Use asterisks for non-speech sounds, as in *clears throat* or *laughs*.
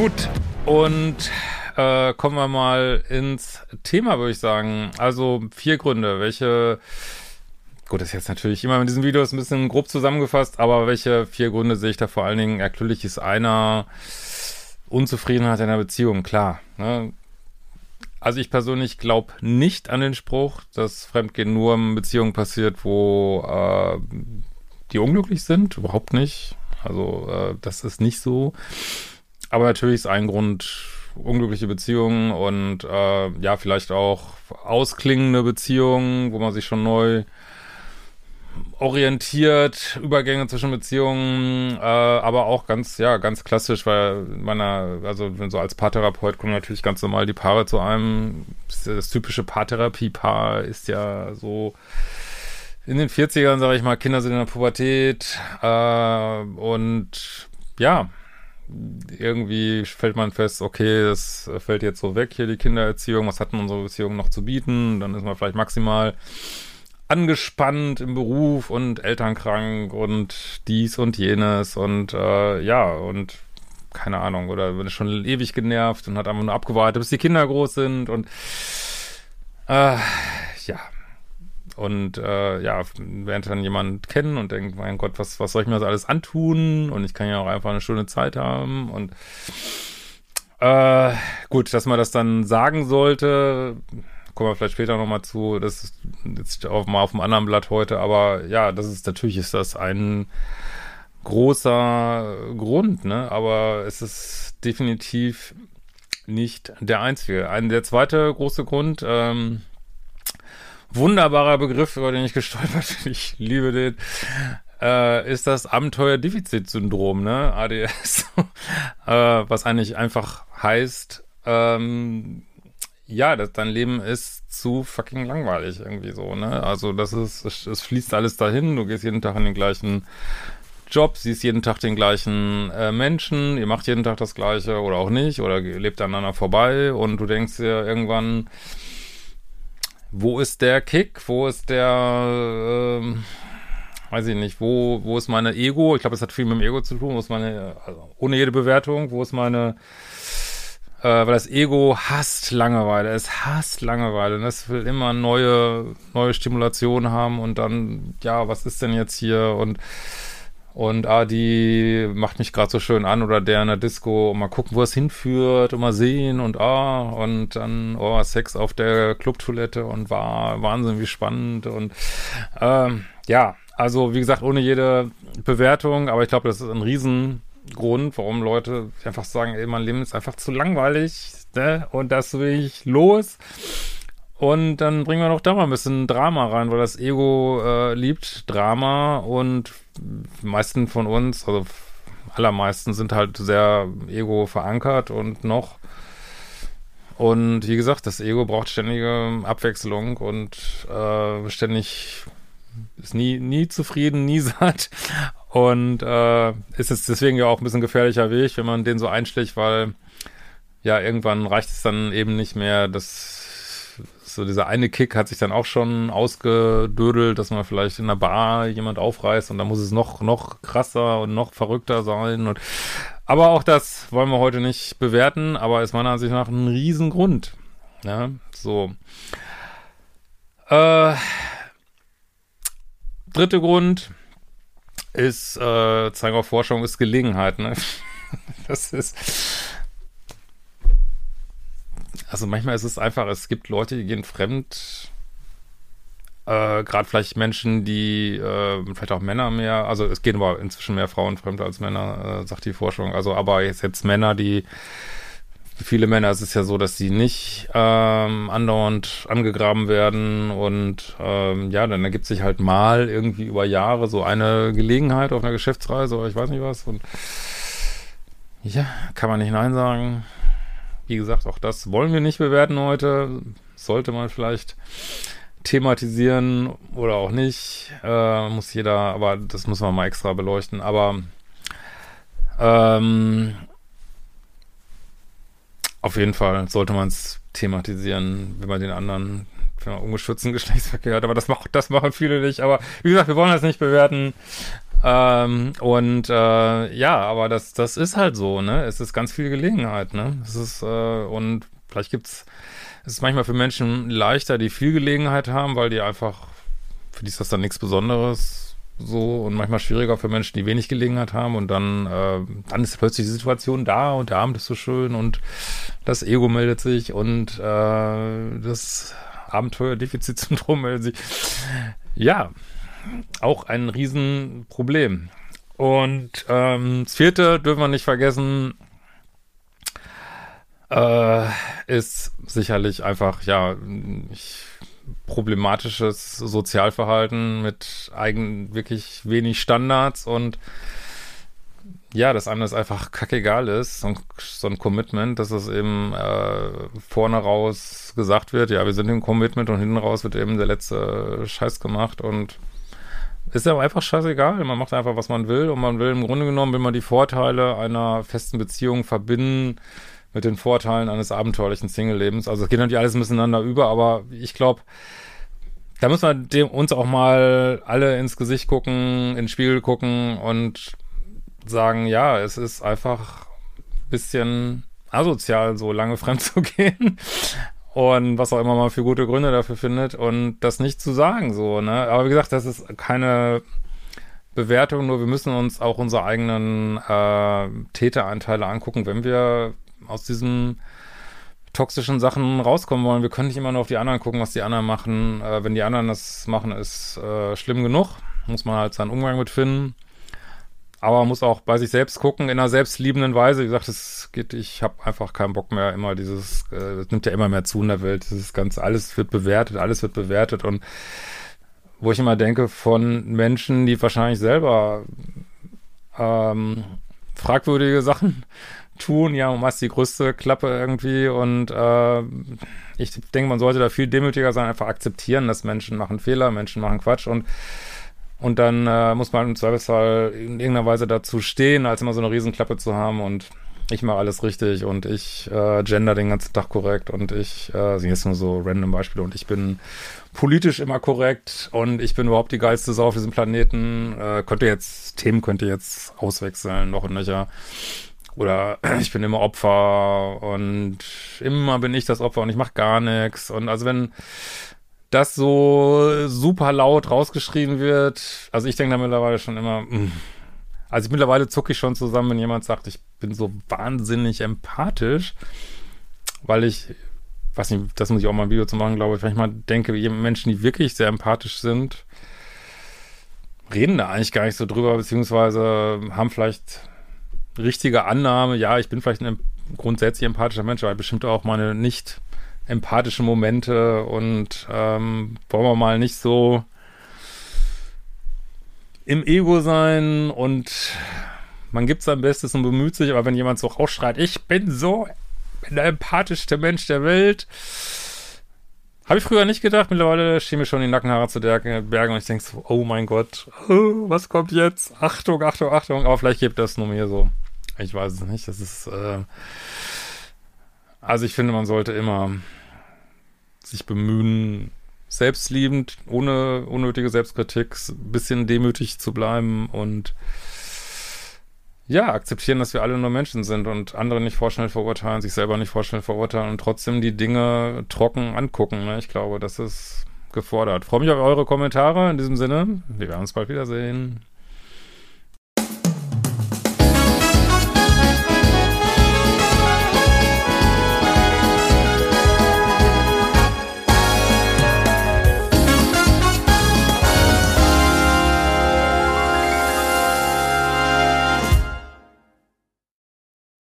Gut, und äh, kommen wir mal ins Thema, würde ich sagen. Also vier Gründe, welche Gut, das ist jetzt natürlich immer in diesen Videos ein bisschen grob zusammengefasst, aber welche vier Gründe sehe ich da vor allen Dingen? Natürlich ist einer Unzufriedenheit in einer Beziehung, klar. Ne? Also ich persönlich glaube nicht an den Spruch, dass Fremdgehen nur in Beziehungen passiert, wo äh, die unglücklich sind. Überhaupt nicht. Also äh, das ist nicht so. Aber natürlich ist ein Grund unglückliche Beziehungen und äh, ja, vielleicht auch ausklingende Beziehungen, wo man sich schon neu orientiert, Übergänge zwischen Beziehungen, äh, aber auch ganz, ja, ganz klassisch, weil meiner, also wenn so als Paartherapeut kommen natürlich ganz normal die Paare zu einem. Das, das typische Paartherapie-Paar ist ja so in den 40ern, sage ich mal, Kinder sind in der Pubertät äh, und ja, irgendwie fällt man fest, okay, das fällt jetzt so weg hier, die Kindererziehung, was hat denn unsere Beziehung noch zu bieten? Dann ist man vielleicht maximal angespannt im Beruf und elternkrank und dies und jenes und äh, ja, und keine Ahnung, oder man ist schon ewig genervt und hat einfach nur abgewartet, bis die Kinder groß sind und äh. Und äh, ja, lernt dann jemand kennen und denkt, mein Gott, was, was soll ich mir das alles antun? Und ich kann ja auch einfach eine schöne Zeit haben. Und äh, gut, dass man das dann sagen sollte, kommen wir vielleicht später nochmal zu, das ist jetzt auch mal auf dem anderen Blatt heute, aber ja, das ist, natürlich ist das ein großer Grund, ne, aber es ist definitiv nicht der einzige. Ein, der zweite große Grund, ähm, wunderbarer Begriff, über den ich gestolpert bin, ich liebe den, äh, ist das Abenteuerdefizitsyndrom, ne, ADS, *laughs* äh, was eigentlich einfach heißt, ähm, ja, das, dein Leben ist zu fucking langweilig irgendwie so, ne? Also das ist, es, es fließt alles dahin, du gehst jeden Tag in den gleichen Job, siehst jeden Tag den gleichen äh, Menschen, ihr macht jeden Tag das Gleiche oder auch nicht oder lebt aneinander vorbei und du denkst dir irgendwann, wo ist der Kick, wo ist der, äh, weiß ich nicht, wo, wo ist meine Ego? Ich glaube, es hat viel mit dem Ego zu tun, wo ist meine, also ohne jede Bewertung, wo ist meine äh, weil das Ego hasst Langeweile. Es hasst Langeweile. Und es will immer neue, neue Stimulationen haben und dann, ja, was ist denn jetzt hier? Und und ah, die macht mich gerade so schön an oder der in der Disco, mal gucken, wo es hinführt und mal sehen und ah, und dann, oh, Sex auf der Clubtoilette und war Wahnsinn, wie spannend und ähm, ja, also wie gesagt, ohne jede Bewertung, aber ich glaube, das ist ein riesen Grund, warum Leute einfach sagen, ey, mein Leben ist einfach zu langweilig, ne? Und das will ich los. Und dann bringen wir noch da mal ein bisschen Drama rein, weil das Ego äh, liebt Drama und die meisten von uns, also allermeisten sind halt sehr Ego verankert und noch. Und wie gesagt, das Ego braucht ständige Abwechslung und äh, ständig ist nie, nie zufrieden, *laughs* nie satt. Und äh, ist es deswegen ja auch ein bisschen gefährlicher Weg, wenn man den so einschlägt, weil ja, irgendwann reicht es dann eben nicht mehr, dass so dieser eine Kick hat sich dann auch schon ausgedödelt, dass man vielleicht in der Bar jemand aufreißt und dann muss es noch, noch krasser und noch verrückter sein und aber auch das wollen wir heute nicht bewerten, aber ist meiner Ansicht nach ein Riesengrund. Ja, so. Äh, dritte Grund, ist, äh, zeigen auf Forschung, ist Gelegenheit, ne? *laughs* Das ist. Also manchmal ist es einfach, es gibt Leute, die gehen fremd. Äh, Gerade vielleicht Menschen, die, äh, vielleicht auch Männer mehr, also es gehen aber inzwischen mehr Frauen fremd als Männer, äh, sagt die Forschung. Also aber jetzt, jetzt Männer, die viele Männer ist es ja so, dass sie nicht ähm, andauernd angegraben werden und ähm, ja, dann ergibt sich halt mal irgendwie über Jahre so eine Gelegenheit auf einer Geschäftsreise oder ich weiß nicht was und ja, kann man nicht Nein sagen. Wie gesagt, auch das wollen wir nicht bewerten heute. Sollte man vielleicht thematisieren oder auch nicht. Äh, muss jeder, aber das muss man mal extra beleuchten. Aber ähm, auf jeden Fall sollte man es thematisieren, wenn man den anderen wenn ungeschützten *laughs* Geschlechtsverkehr hat. Aber das, macht, das machen viele nicht. Aber wie gesagt, wir wollen das nicht bewerten. Ähm, und äh, ja, aber das, das ist halt so, ne? Es ist ganz viel Gelegenheit, ne? Es ist, äh, und vielleicht gibt's, es ist manchmal für Menschen leichter, die viel Gelegenheit haben, weil die einfach, für die ist das dann nichts Besonderes so und manchmal schwieriger für Menschen, die wenig Gelegenheit haben und dann, äh, dann ist plötzlich die Situation da und der Abend ist so schön und das Ego meldet sich und äh, das Abenteuerdefizitsyndrom *laughs* meldet sich. Ja, auch ein Riesenproblem. Und ähm, das vierte dürfen wir nicht vergessen, äh, ist sicherlich einfach, ja, ich, problematisches Sozialverhalten mit eigen wirklich wenig Standards und ja, dass einem das einfach kackegal ist, so ein, so ein Commitment, dass es eben äh, vorne raus gesagt wird, ja, wir sind im Commitment und hinten raus wird eben der letzte Scheiß gemacht und ist ja einfach scheißegal. Man macht einfach, was man will und man will im Grunde genommen, will man die Vorteile einer festen Beziehung verbinden mit den Vorteilen eines abenteuerlichen Single-Lebens. Also es geht natürlich alles miteinander über, aber ich glaube, da muss man dem, uns auch mal alle ins Gesicht gucken, in den Spiegel gucken und sagen, ja, es ist einfach bisschen asozial, so lange fremd *laughs* zu gehen. Und was auch immer man für gute Gründe dafür findet und das nicht zu sagen, so, ne? Aber wie gesagt, das ist keine Bewertung, nur wir müssen uns auch unsere eigenen äh, Täteranteile angucken, wenn wir aus diesen toxischen Sachen rauskommen wollen. Wir können nicht immer nur auf die anderen gucken, was die anderen machen. Äh, wenn die anderen das machen, ist äh, schlimm genug. Muss man halt seinen Umgang mit finden. Aber man muss auch bei sich selbst gucken, in einer selbstliebenden Weise. Wie gesagt, es geht, ich habe einfach keinen Bock mehr, immer dieses, äh, nimmt ja immer mehr zu in der Welt, dieses ganze, alles wird bewertet, alles wird bewertet. Und wo ich immer denke, von Menschen, die wahrscheinlich selber ähm, fragwürdige Sachen *laughs* tun, ja, meist die größte Klappe irgendwie. Und äh, ich denke, man sollte da viel demütiger sein, einfach akzeptieren, dass Menschen machen Fehler, Menschen machen Quatsch. Und und dann äh, muss man im Zweifelsfall in irgendeiner Weise dazu stehen, als immer so eine Riesenklappe zu haben und ich mache alles richtig und ich äh, gender den ganzen Tag korrekt und ich, äh, sind jetzt nur so random Beispiele und ich bin politisch immer korrekt und ich bin überhaupt die geilste Sau auf diesem Planeten. Äh, könnte jetzt, Themen könnte jetzt auswechseln, noch und nöcher. Oder *clears throat* ich bin immer Opfer und immer bin ich das Opfer und ich mache gar nichts. Und also wenn das so super laut rausgeschrien wird. Also ich denke da mittlerweile schon immer. Mm. also ich, mittlerweile zucke ich schon zusammen, wenn jemand sagt, ich bin so wahnsinnig empathisch, weil ich, weiß nicht, das muss ich auch mal ein Video zu machen, glaube ich, weil ich mal denke, Menschen, die wirklich sehr empathisch sind, reden da eigentlich gar nicht so drüber, beziehungsweise haben vielleicht richtige Annahme, ja, ich bin vielleicht ein grundsätzlich empathischer Mensch, aber bestimmt auch meine nicht empathische Momente und ähm, wollen wir mal nicht so im Ego sein und man gibt sein Bestes und bemüht sich, aber wenn jemand so rausschreit, ich bin so bin der empathischste Mensch der Welt, habe ich früher nicht gedacht, mittlerweile stehen mir schon die Nackenhaare zu Bergen und ich denke so, oh mein Gott, oh, was kommt jetzt? Achtung, Achtung, Achtung, aber vielleicht gibt das nur mir so. Ich weiß es nicht, das ist, äh, also ich finde, man sollte immer sich bemühen, selbstliebend, ohne unnötige Selbstkritik, ein bisschen demütig zu bleiben und ja, akzeptieren, dass wir alle nur Menschen sind und andere nicht vorschnell verurteilen, sich selber nicht vorschnell verurteilen und trotzdem die Dinge trocken angucken. Ne? Ich glaube, das ist gefordert. freue mich auf eure Kommentare. In diesem Sinne, wir werden uns bald wiedersehen.